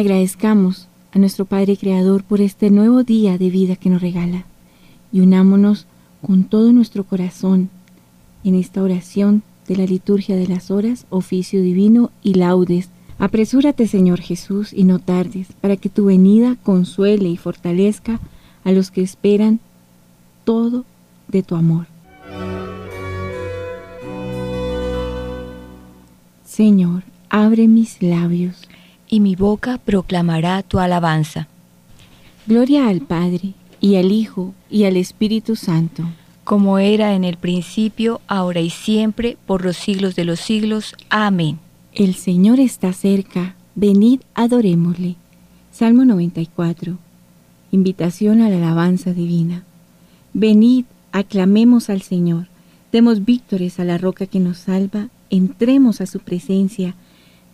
Agradezcamos a nuestro Padre Creador por este nuevo día de vida que nos regala y unámonos con todo nuestro corazón en esta oración de la liturgia de las horas, oficio divino y laudes. Apresúrate, Señor Jesús, y no tardes, para que tu venida consuele y fortalezca a los que esperan todo de tu amor. Señor, abre mis labios. Y mi boca proclamará tu alabanza. Gloria al Padre, y al Hijo, y al Espíritu Santo. Como era en el principio, ahora y siempre, por los siglos de los siglos. Amén. El Señor está cerca, venid adorémosle. Salmo 94. Invitación a la alabanza divina. Venid, aclamemos al Señor, demos víctores a la roca que nos salva, entremos a su presencia,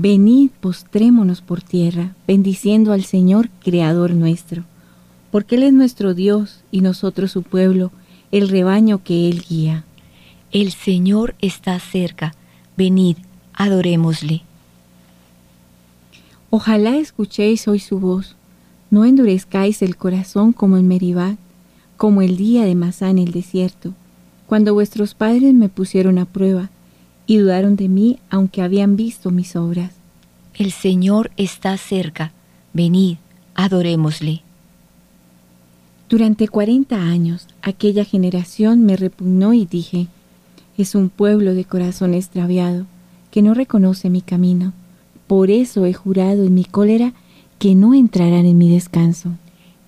Venid, postrémonos por tierra, bendiciendo al Señor, Creador nuestro, porque Él es nuestro Dios y nosotros su pueblo, el rebaño que Él guía. El Señor está cerca, venid, adorémosle. Ojalá escuchéis hoy su voz, no endurezcáis el corazón como en Meribá, como el día de Masá en el desierto, cuando vuestros padres me pusieron a prueba y dudaron de mí aunque habían visto mis obras. El Señor está cerca, venid, adorémosle. Durante cuarenta años aquella generación me repugnó y dije, es un pueblo de corazón extraviado, que no reconoce mi camino. Por eso he jurado en mi cólera que no entrarán en mi descanso.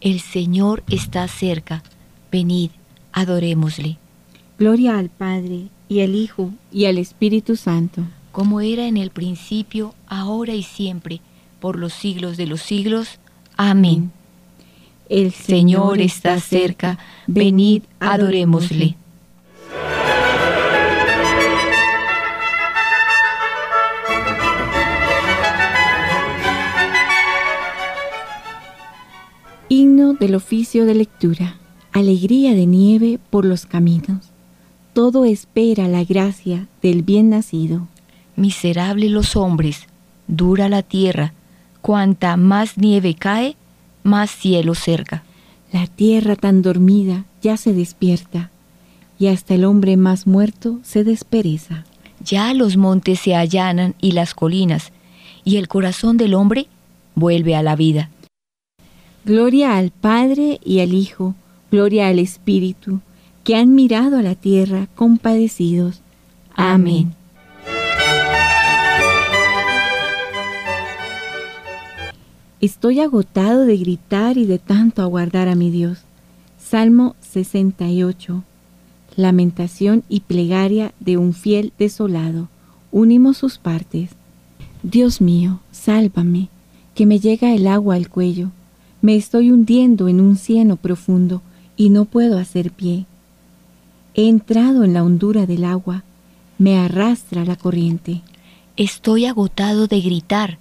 El Señor está cerca, venid, adorémosle. Gloria al Padre, y al Hijo, y al Espíritu Santo. Como era en el principio, ahora y siempre, por los siglos de los siglos. Amén. El Señor está cerca, venid, adorémosle. Himno del oficio de lectura. Alegría de nieve por los caminos. Todo espera la gracia del bien nacido. Miserable los hombres, dura la tierra, cuanta más nieve cae, más cielo cerca. La tierra tan dormida ya se despierta, y hasta el hombre más muerto se despereza. Ya los montes se allanan y las colinas, y el corazón del hombre vuelve a la vida. Gloria al Padre y al Hijo, gloria al Espíritu, que han mirado a la tierra compadecidos. Amén. Estoy agotado de gritar y de tanto aguardar a mi Dios. Salmo 68. Lamentación y plegaria de un fiel desolado. Unimos sus partes. Dios mío, sálvame, que me llega el agua al cuello. Me estoy hundiendo en un cieno profundo y no puedo hacer pie. He entrado en la hondura del agua, me arrastra la corriente. Estoy agotado de gritar,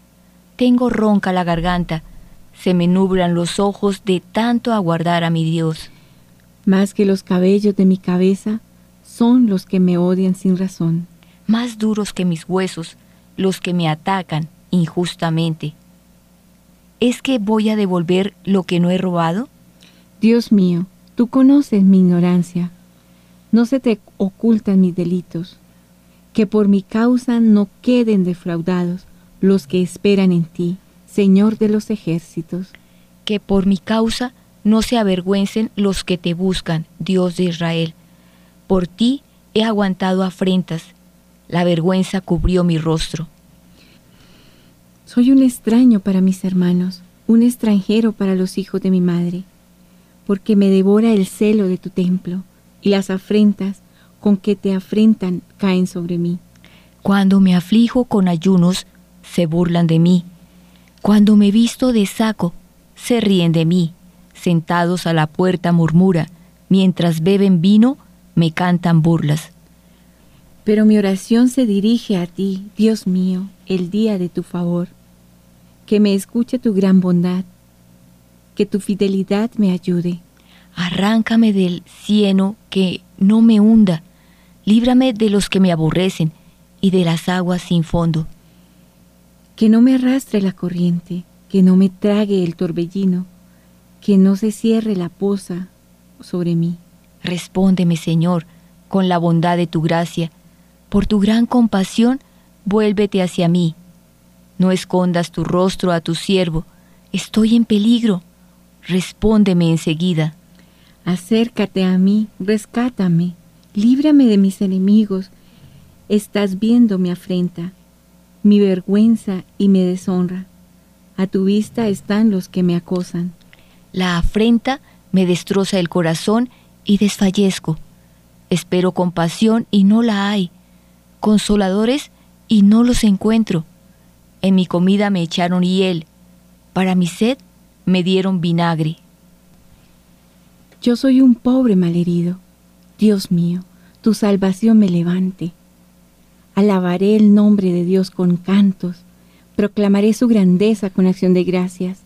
tengo ronca la garganta, se me nublan los ojos de tanto aguardar a mi Dios. Más que los cabellos de mi cabeza son los que me odian sin razón. Más duros que mis huesos, los que me atacan injustamente. ¿Es que voy a devolver lo que no he robado? Dios mío, tú conoces mi ignorancia. No se te ocultan mis delitos. Que por mi causa no queden defraudados los que esperan en ti, Señor de los ejércitos. Que por mi causa no se avergüencen los que te buscan, Dios de Israel. Por ti he aguantado afrentas, la vergüenza cubrió mi rostro. Soy un extraño para mis hermanos, un extranjero para los hijos de mi madre, porque me devora el celo de tu templo, y las afrentas con que te afrentan caen sobre mí. Cuando me aflijo con ayunos, se burlan de mí. Cuando me visto de saco, se ríen de mí, sentados a la puerta murmura, mientras beben vino, me cantan burlas. Pero mi oración se dirige a ti, Dios mío, el día de tu favor. Que me escuche tu gran bondad, que tu fidelidad me ayude. Arráncame del cieno que no me hunda, líbrame de los que me aborrecen y de las aguas sin fondo. Que no me arrastre la corriente, que no me trague el torbellino, que no se cierre la poza sobre mí. Respóndeme, Señor, con la bondad de tu gracia. Por tu gran compasión, vuélvete hacia mí. No escondas tu rostro a tu siervo. Estoy en peligro. Respóndeme enseguida. Acércate a mí, rescátame, líbrame de mis enemigos. Estás viendo mi afrenta, mi vergüenza y mi deshonra. A tu vista están los que me acosan. La afrenta me destroza el corazón y desfallezco. Espero compasión y no la hay, consoladores y no los encuentro. En mi comida me echaron hiel, para mi sed me dieron vinagre. Yo soy un pobre malherido. Dios mío, tu salvación me levante. Alabaré el nombre de Dios con cantos, proclamaré su grandeza con acción de gracias.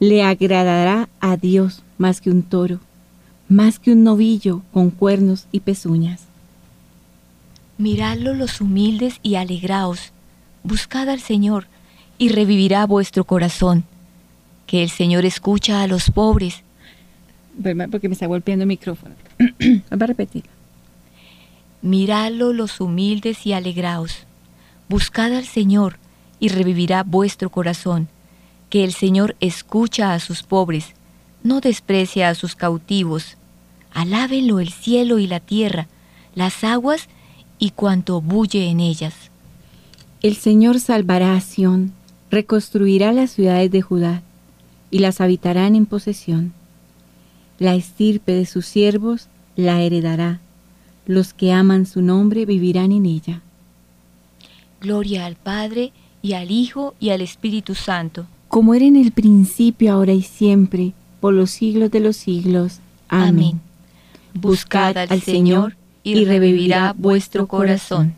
Le agradará a Dios más que un toro, más que un novillo con cuernos y pezuñas. Miradlo los humildes y alegraos, buscad al Señor y revivirá vuestro corazón. Que el Señor escucha a los pobres porque me está golpeando el micrófono. Vamos a repetirlo. Miradlo los humildes y alegraos. Buscad al Señor y revivirá vuestro corazón. Que el Señor escucha a sus pobres, no desprecia a sus cautivos. Alábenlo el cielo y la tierra, las aguas y cuanto bulle en ellas. El Señor salvará a Sión, reconstruirá las ciudades de Judá, y las habitarán en posesión la estirpe de sus siervos la heredará. Los que aman su nombre vivirán en ella. Gloria al Padre, y al Hijo, y al Espíritu Santo. Como era en el principio, ahora y siempre, por los siglos de los siglos. Amén. Buscad al Señor, y revivirá vuestro corazón.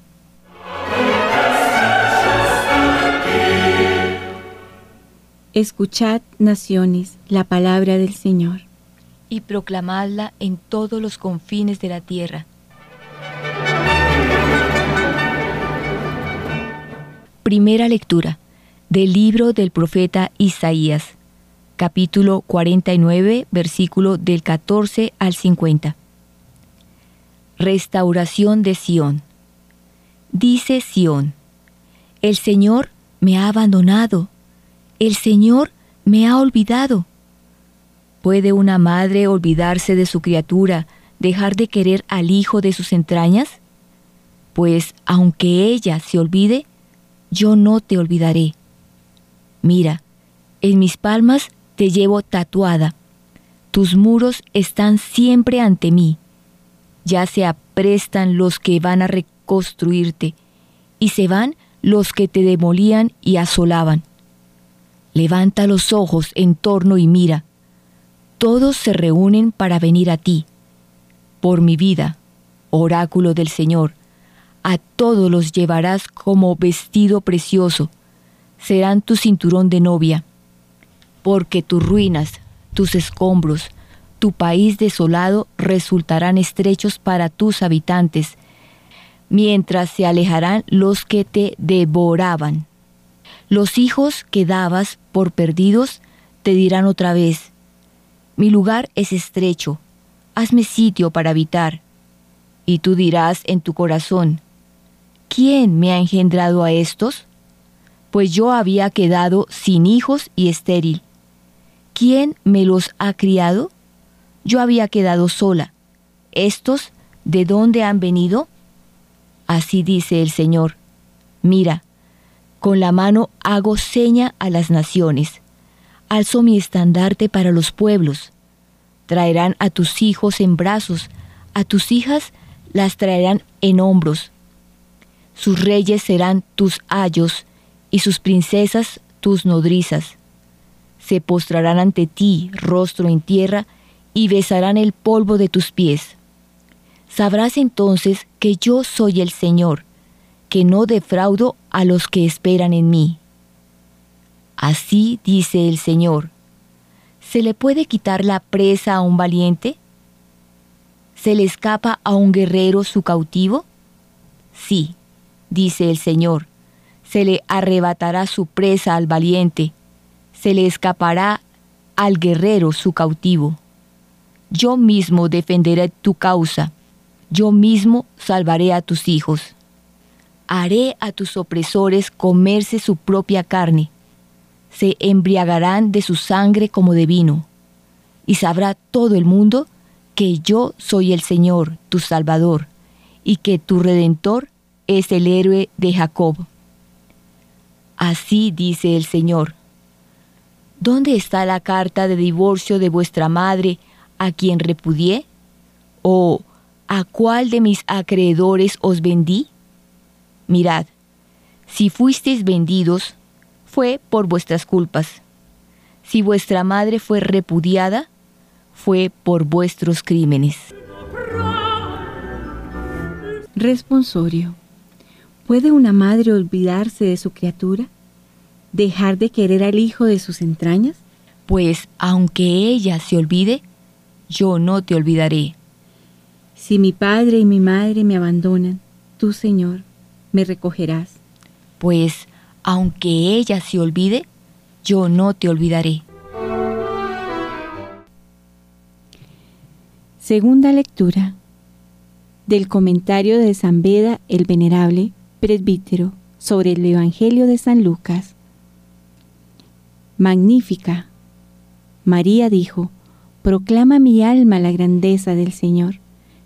Escuchad, naciones, la palabra del Señor y proclamadla en todos los confines de la tierra. Primera lectura del libro del profeta Isaías, capítulo 49, versículo del 14 al 50. Restauración de Sión. Dice Sión, el Señor me ha abandonado, el Señor me ha olvidado ¿Puede una madre olvidarse de su criatura, dejar de querer al hijo de sus entrañas? Pues aunque ella se olvide, yo no te olvidaré. Mira, en mis palmas te llevo tatuada. Tus muros están siempre ante mí. Ya se aprestan los que van a reconstruirte, y se van los que te demolían y asolaban. Levanta los ojos en torno y mira todos se reúnen para venir a ti. Por mi vida, oráculo del Señor, a todos los llevarás como vestido precioso, serán tu cinturón de novia, porque tus ruinas, tus escombros, tu país desolado resultarán estrechos para tus habitantes, mientras se alejarán los que te devoraban. Los hijos que dabas por perdidos te dirán otra vez, mi lugar es estrecho, hazme sitio para habitar. Y tú dirás en tu corazón, ¿quién me ha engendrado a estos? Pues yo había quedado sin hijos y estéril. ¿Quién me los ha criado? Yo había quedado sola. ¿Estos de dónde han venido? Así dice el Señor. Mira, con la mano hago seña a las naciones alzo mi estandarte para los pueblos. Traerán a tus hijos en brazos, a tus hijas las traerán en hombros. Sus reyes serán tus ayos y sus princesas tus nodrizas. se postrarán ante ti, rostro en tierra, y besarán el polvo de tus pies. Sabrás entonces que yo soy el Señor, que no defraudo a los que esperan en mí. Así dice el Señor. ¿Se le puede quitar la presa a un valiente? ¿Se le escapa a un guerrero su cautivo? Sí, dice el Señor, se le arrebatará su presa al valiente, se le escapará al guerrero su cautivo. Yo mismo defenderé tu causa, yo mismo salvaré a tus hijos. Haré a tus opresores comerse su propia carne, se embriagarán de su sangre como de vino, y sabrá todo el mundo que yo soy el Señor, tu Salvador, y que tu Redentor es el héroe de Jacob. Así dice el Señor. ¿Dónde está la carta de divorcio de vuestra madre a quien repudié? ¿O a cuál de mis acreedores os vendí? Mirad, si fuisteis vendidos, fue por vuestras culpas. Si vuestra madre fue repudiada, fue por vuestros crímenes. Responsorio. ¿Puede una madre olvidarse de su criatura? ¿Dejar de querer al hijo de sus entrañas? Pues aunque ella se olvide, yo no te olvidaré. Si mi padre y mi madre me abandonan, tú, Señor, me recogerás. Pues aunque ella se olvide, yo no te olvidaré. Segunda lectura del comentario de San Beda el Venerable, presbítero, sobre el Evangelio de San Lucas. Magnífica. María dijo, Proclama mi alma la grandeza del Señor,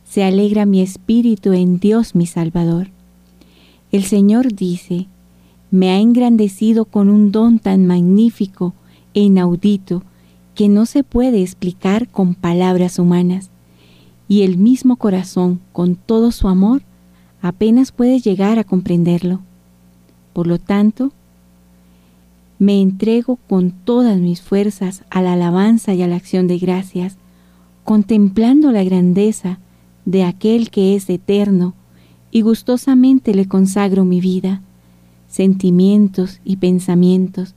se alegra mi espíritu en Dios mi Salvador. El Señor dice, me ha engrandecido con un don tan magnífico e inaudito que no se puede explicar con palabras humanas y el mismo corazón, con todo su amor, apenas puede llegar a comprenderlo. Por lo tanto, me entrego con todas mis fuerzas a la alabanza y a la acción de gracias, contemplando la grandeza de aquel que es eterno, y gustosamente le consagro mi vida, sentimientos y pensamientos,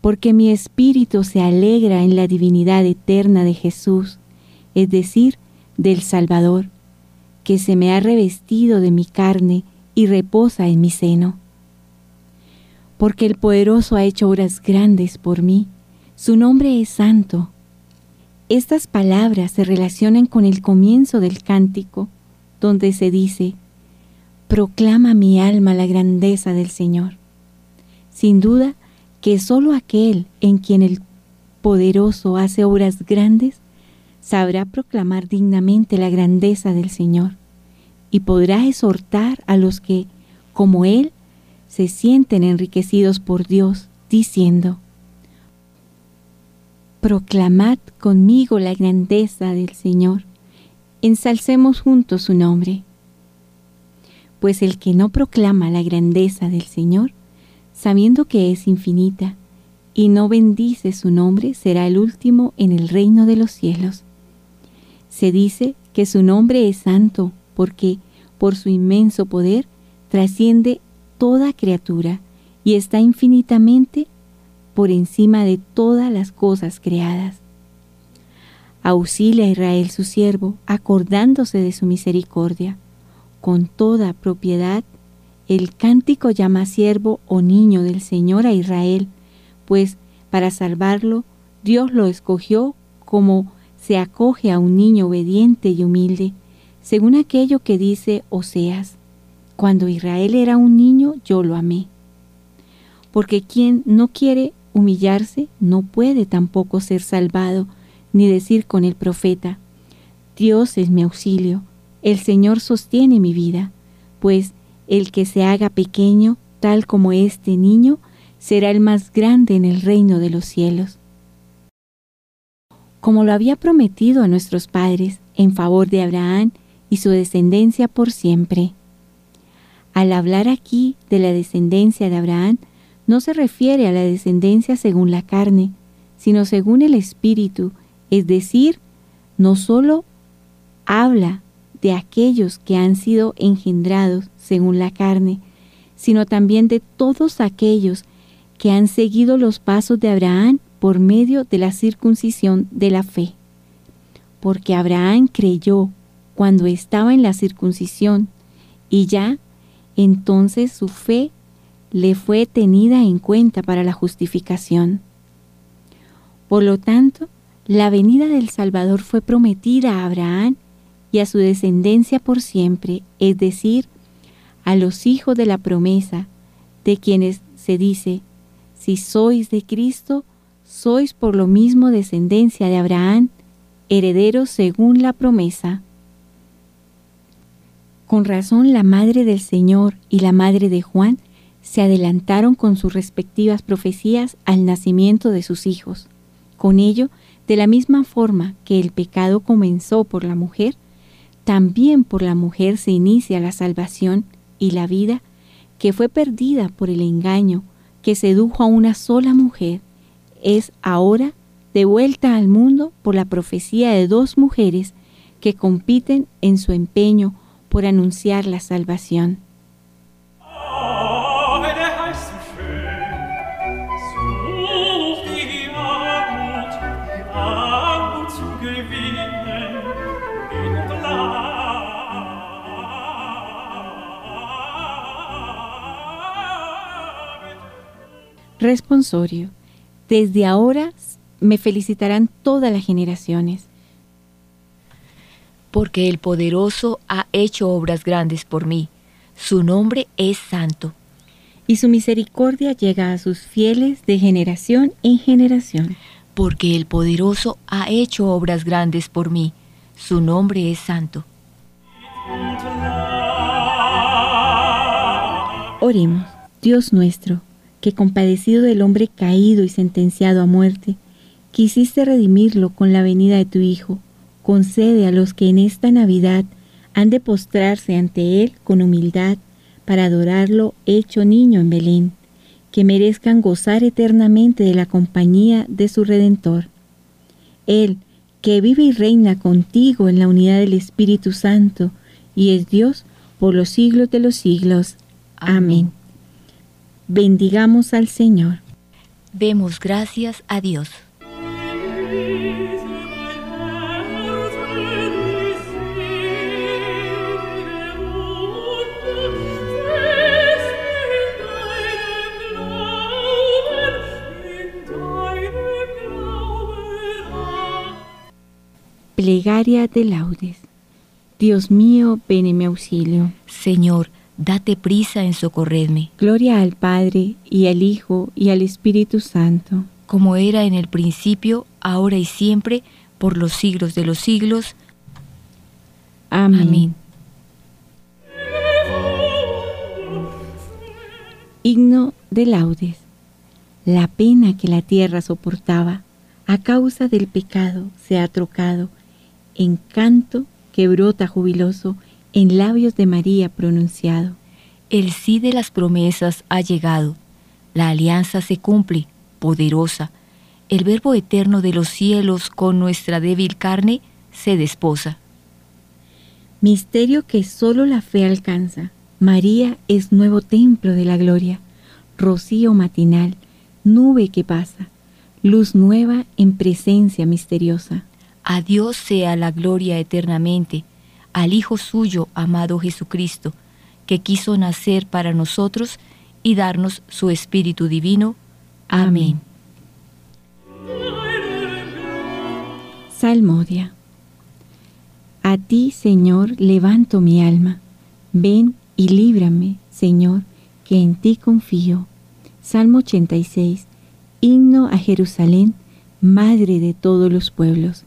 porque mi espíritu se alegra en la divinidad eterna de Jesús, es decir, del Salvador, que se me ha revestido de mi carne y reposa en mi seno. Porque el poderoso ha hecho obras grandes por mí, su nombre es santo. Estas palabras se relacionan con el comienzo del cántico, donde se dice, Proclama mi alma la grandeza del Señor. Sin duda que sólo aquel en quien el poderoso hace obras grandes sabrá proclamar dignamente la grandeza del Señor y podrá exhortar a los que, como Él, se sienten enriquecidos por Dios, diciendo, Proclamad conmigo la grandeza del Señor, ensalcemos juntos su nombre. Pues el que no proclama la grandeza del Señor, sabiendo que es infinita, y no bendice su nombre, será el último en el reino de los cielos. Se dice que su nombre es santo porque por su inmenso poder trasciende toda criatura y está infinitamente por encima de todas las cosas creadas. Auxilia a Israel su siervo, acordándose de su misericordia. Con toda propiedad, el cántico llama siervo o niño del Señor a Israel, pues para salvarlo Dios lo escogió como se acoge a un niño obediente y humilde, según aquello que dice Oseas, cuando Israel era un niño yo lo amé. Porque quien no quiere humillarse no puede tampoco ser salvado, ni decir con el profeta, Dios es mi auxilio, el Señor sostiene mi vida, pues el que se haga pequeño, tal como este niño, será el más grande en el reino de los cielos como lo había prometido a nuestros padres en favor de Abraham y su descendencia por siempre. Al hablar aquí de la descendencia de Abraham, no se refiere a la descendencia según la carne, sino según el Espíritu, es decir, no solo habla de aquellos que han sido engendrados según la carne, sino también de todos aquellos que han seguido los pasos de Abraham por medio de la circuncisión de la fe. Porque Abraham creyó cuando estaba en la circuncisión y ya entonces su fe le fue tenida en cuenta para la justificación. Por lo tanto, la venida del Salvador fue prometida a Abraham y a su descendencia por siempre, es decir, a los hijos de la promesa, de quienes se dice, si sois de Cristo, sois por lo mismo descendencia de Abraham, herederos según la promesa. Con razón la madre del Señor y la madre de Juan se adelantaron con sus respectivas profecías al nacimiento de sus hijos. Con ello, de la misma forma que el pecado comenzó por la mujer, también por la mujer se inicia la salvación y la vida que fue perdida por el engaño que sedujo a una sola mujer, es ahora devuelta al mundo por la profecía de dos mujeres que compiten en su empeño por anunciar la salvación. Responsorio. Desde ahora me felicitarán todas las generaciones. Porque el poderoso ha hecho obras grandes por mí. Su nombre es santo. Y su misericordia llega a sus fieles de generación en generación. Porque el poderoso ha hecho obras grandes por mí. Su nombre es santo. Oremos, Dios nuestro que compadecido del hombre caído y sentenciado a muerte, quisiste redimirlo con la venida de tu Hijo, concede a los que en esta Navidad han de postrarse ante Él con humildad para adorarlo hecho niño en Belén, que merezcan gozar eternamente de la compañía de su Redentor. Él, que vive y reina contigo en la unidad del Espíritu Santo, y es Dios por los siglos de los siglos. Amén. Bendigamos al Señor. Demos gracias a Dios. Plegaria de laudes. Dios mío, ven en mi auxilio. Señor, date prisa en socorrerme. Gloria al Padre, y al Hijo, y al Espíritu Santo. Como era en el principio, ahora y siempre, por los siglos de los siglos. Amén. Himno de laudes. La pena que la tierra soportaba a causa del pecado se ha trocado en canto que brota jubiloso en labios de María pronunciado. El sí de las promesas ha llegado, la alianza se cumple, poderosa, el Verbo eterno de los cielos con nuestra débil carne se desposa. Misterio que solo la fe alcanza. María es nuevo templo de la gloria, rocío matinal, nube que pasa, luz nueva en presencia misteriosa. A Dios sea la gloria eternamente, al Hijo suyo, amado Jesucristo, que quiso nacer para nosotros y darnos su Espíritu Divino. Amén. Salmodia. A ti, Señor, levanto mi alma. Ven y líbrame, Señor, que en ti confío. Salmo 86. Himno a Jerusalén, Madre de todos los pueblos.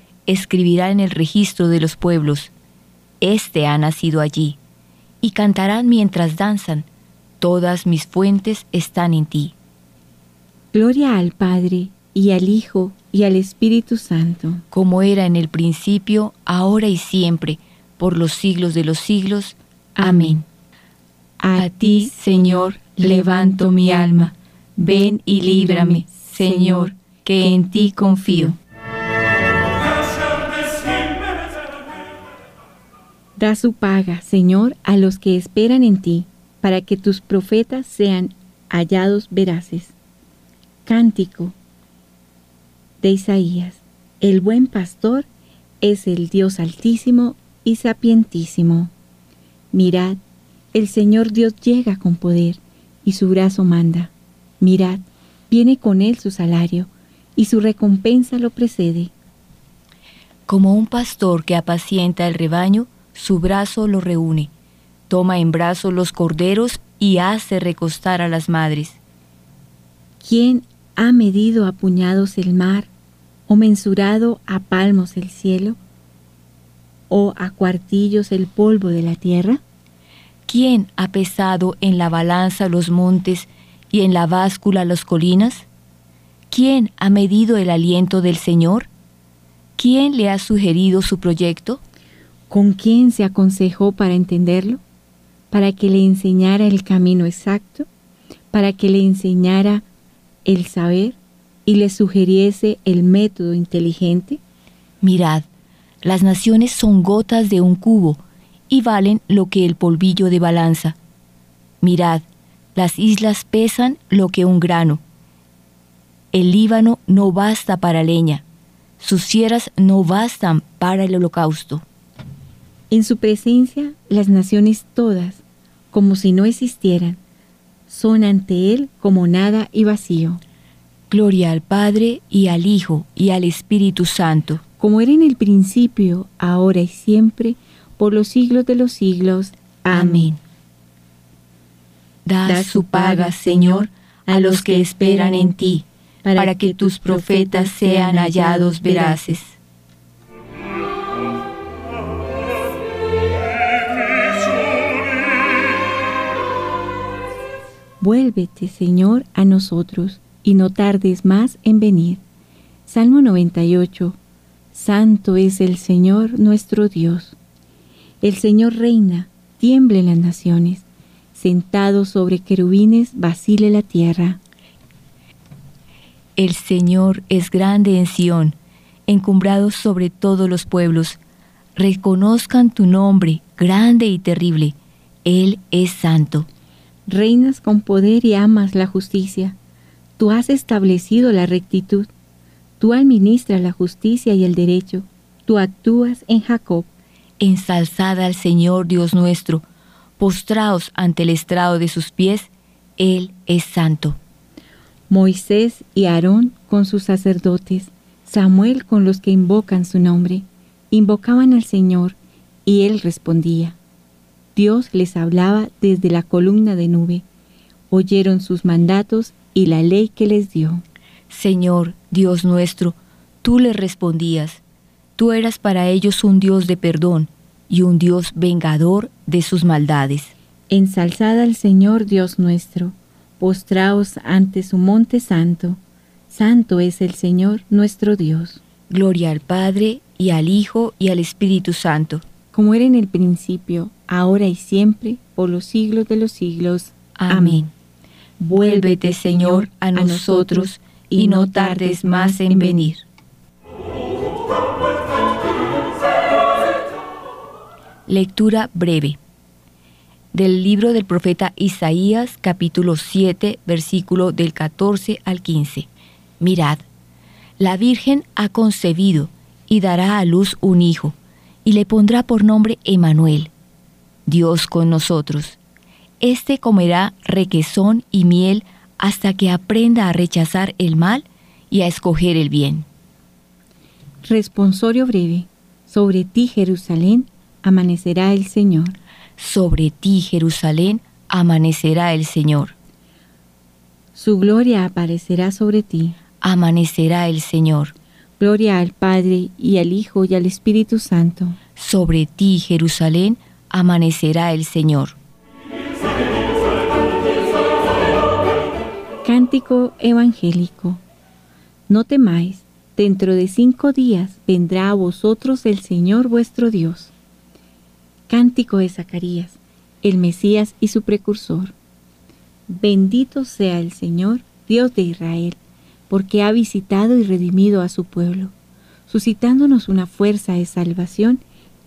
escribirá en el registro de los pueblos, Este ha nacido allí, y cantarán mientras danzan, todas mis fuentes están en ti. Gloria al Padre, y al Hijo, y al Espíritu Santo. Como era en el principio, ahora y siempre, por los siglos de los siglos. Amén. A ti, Señor, levanto mi alma. Ven y líbrame, Señor, que en ti confío. Da su paga, Señor, a los que esperan en ti, para que tus profetas sean hallados veraces. Cántico de Isaías. El buen pastor es el Dios altísimo y sapientísimo. Mirad, el Señor Dios llega con poder y su brazo manda. Mirad, viene con él su salario y su recompensa lo precede. Como un pastor que apacienta el rebaño, su brazo lo reúne, toma en brazo los corderos y hace recostar a las madres. ¿Quién ha medido a puñados el mar, o mensurado a palmos el cielo, o a cuartillos el polvo de la tierra? ¿Quién ha pesado en la balanza los montes y en la báscula las colinas? ¿Quién ha medido el aliento del Señor? ¿Quién le ha sugerido su proyecto? ¿Con quién se aconsejó para entenderlo? ¿Para que le enseñara el camino exacto? ¿Para que le enseñara el saber y le sugiriese el método inteligente? Mirad, las naciones son gotas de un cubo y valen lo que el polvillo de balanza. Mirad, las islas pesan lo que un grano. El Líbano no basta para leña, sus sierras no bastan para el holocausto. En su presencia las naciones todas, como si no existieran, son ante Él como nada y vacío. Gloria al Padre y al Hijo y al Espíritu Santo. Como era en el principio, ahora y siempre, por los siglos de los siglos. Amén. Da su paga, Señor, a los que esperan en ti, para que tus profetas sean hallados veraces. Vuélvete, Señor, a nosotros, y no tardes más en venir. Salmo 98. Santo es el Señor nuestro Dios. El Señor reina, tiemble las naciones, sentado sobre querubines, vacile la tierra. El Señor es grande en Sión, encumbrado sobre todos los pueblos. Reconozcan tu nombre, grande y terrible. Él es santo reinas con poder y amas la justicia. Tú has establecido la rectitud. Tú administras la justicia y el derecho. Tú actúas en Jacob. Ensalzada al Señor Dios nuestro, postraos ante el estrado de sus pies, Él es santo. Moisés y Aarón con sus sacerdotes, Samuel con los que invocan su nombre, invocaban al Señor, y Él respondía. Dios les hablaba desde la columna de nube. Oyeron sus mandatos y la ley que les dio. Señor, Dios nuestro, tú les respondías. Tú eras para ellos un Dios de perdón y un Dios vengador de sus maldades. Ensalzad al Señor Dios nuestro, postraos ante su monte santo. Santo es el Señor nuestro Dios. Gloria al Padre, y al Hijo, y al Espíritu Santo como era en el principio, ahora y siempre, por los siglos de los siglos. Amén. Vuélvete, Señor, a nosotros, y no tardes más en venir. Lectura breve del libro del profeta Isaías capítulo 7 versículo del 14 al 15. Mirad, la Virgen ha concebido y dará a luz un hijo y le pondrá por nombre Emanuel, Dios con nosotros. Este comerá requesón y miel hasta que aprenda a rechazar el mal y a escoger el bien. Responsorio breve. Sobre ti, Jerusalén, amanecerá el Señor. Sobre ti, Jerusalén, amanecerá el Señor. Su gloria aparecerá sobre ti. Amanecerá el Señor. Gloria al Padre y al Hijo y al Espíritu Santo. Sobre ti, Jerusalén, amanecerá el Señor. Cántico Evangélico. No temáis, dentro de cinco días vendrá a vosotros el Señor vuestro Dios. Cántico de Zacarías, el Mesías y su precursor. Bendito sea el Señor, Dios de Israel, porque ha visitado y redimido a su pueblo, suscitándonos una fuerza de salvación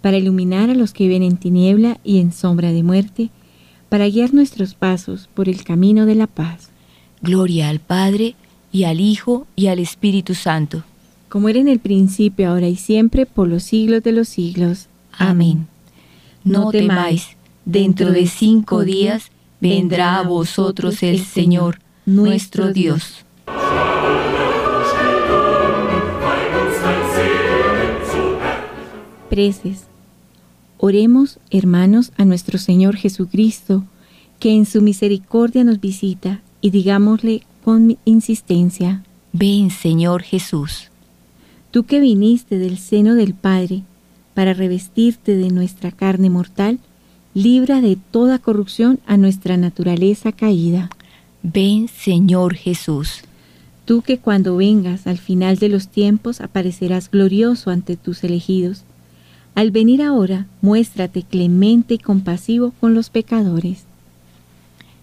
para iluminar a los que viven en tiniebla y en sombra de muerte, para guiar nuestros pasos por el camino de la paz. Gloria al Padre, y al Hijo, y al Espíritu Santo. Como era en el principio, ahora y siempre, por los siglos de los siglos. Amén. No temáis, dentro de cinco días vendrá a vosotros el Señor, nuestro Dios. Oremos, hermanos, a nuestro Señor Jesucristo, que en su misericordia nos visita, y digámosle con insistencia, Ven Señor Jesús. Tú que viniste del seno del Padre para revestirte de nuestra carne mortal, libra de toda corrupción a nuestra naturaleza caída. Ven Señor Jesús. Tú que cuando vengas al final de los tiempos aparecerás glorioso ante tus elegidos. Al venir ahora, muéstrate clemente y compasivo con los pecadores.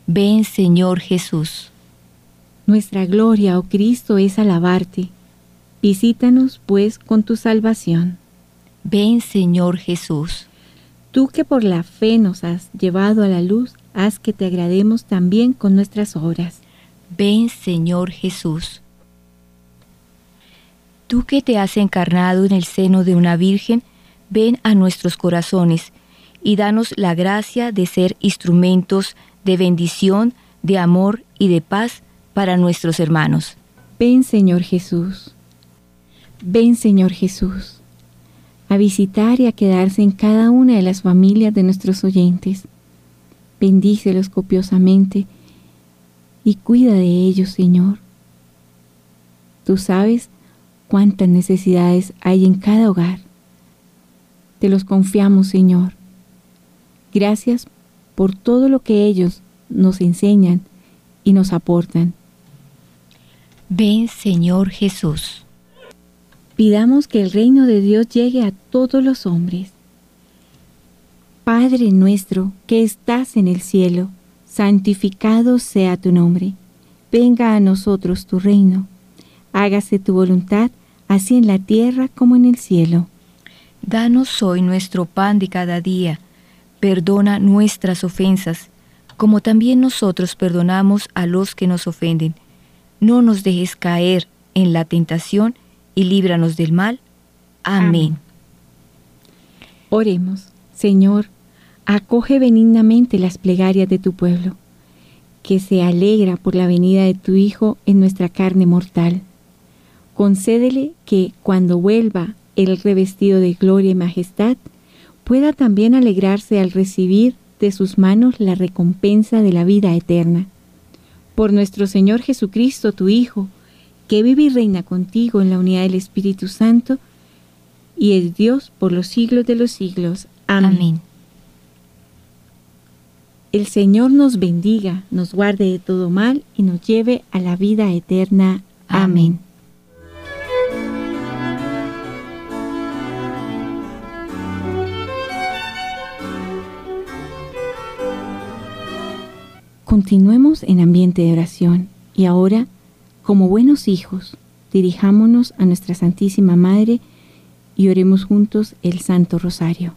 Ven Señor Jesús. Nuestra gloria, oh Cristo, es alabarte. Visítanos, pues, con tu salvación. Ven, Señor Jesús. Tú que por la fe nos has llevado a la luz, haz que te agrademos también con nuestras obras. Ven, Señor Jesús. Tú que te has encarnado en el seno de una virgen, ven a nuestros corazones y danos la gracia de ser instrumentos de bendición, de amor y de paz para nuestros hermanos. Ven Señor Jesús, ven Señor Jesús, a visitar y a quedarse en cada una de las familias de nuestros oyentes. Bendícelos copiosamente y cuida de ellos, Señor. Tú sabes cuántas necesidades hay en cada hogar. Te los confiamos, Señor. Gracias por todo lo que ellos nos enseñan y nos aportan. Ven Señor Jesús. Pidamos que el reino de Dios llegue a todos los hombres. Padre nuestro que estás en el cielo, santificado sea tu nombre. Venga a nosotros tu reino. Hágase tu voluntad, así en la tierra como en el cielo. Danos hoy nuestro pan de cada día. Perdona nuestras ofensas, como también nosotros perdonamos a los que nos ofenden no nos dejes caer en la tentación y líbranos del mal. Amén. Oremos, Señor, acoge benignamente las plegarias de tu pueblo, que se alegra por la venida de tu Hijo en nuestra carne mortal. Concédele que, cuando vuelva el revestido de gloria y majestad, pueda también alegrarse al recibir de sus manos la recompensa de la vida eterna por nuestro Señor Jesucristo, tu Hijo, que vive y reina contigo en la unidad del Espíritu Santo, y es Dios por los siglos de los siglos. Amén. El Señor nos bendiga, nos guarde de todo mal y nos lleve a la vida eterna. Amén. Amén. Continuemos en ambiente de oración y ahora, como buenos hijos, dirijámonos a nuestra Santísima Madre y oremos juntos el Santo Rosario.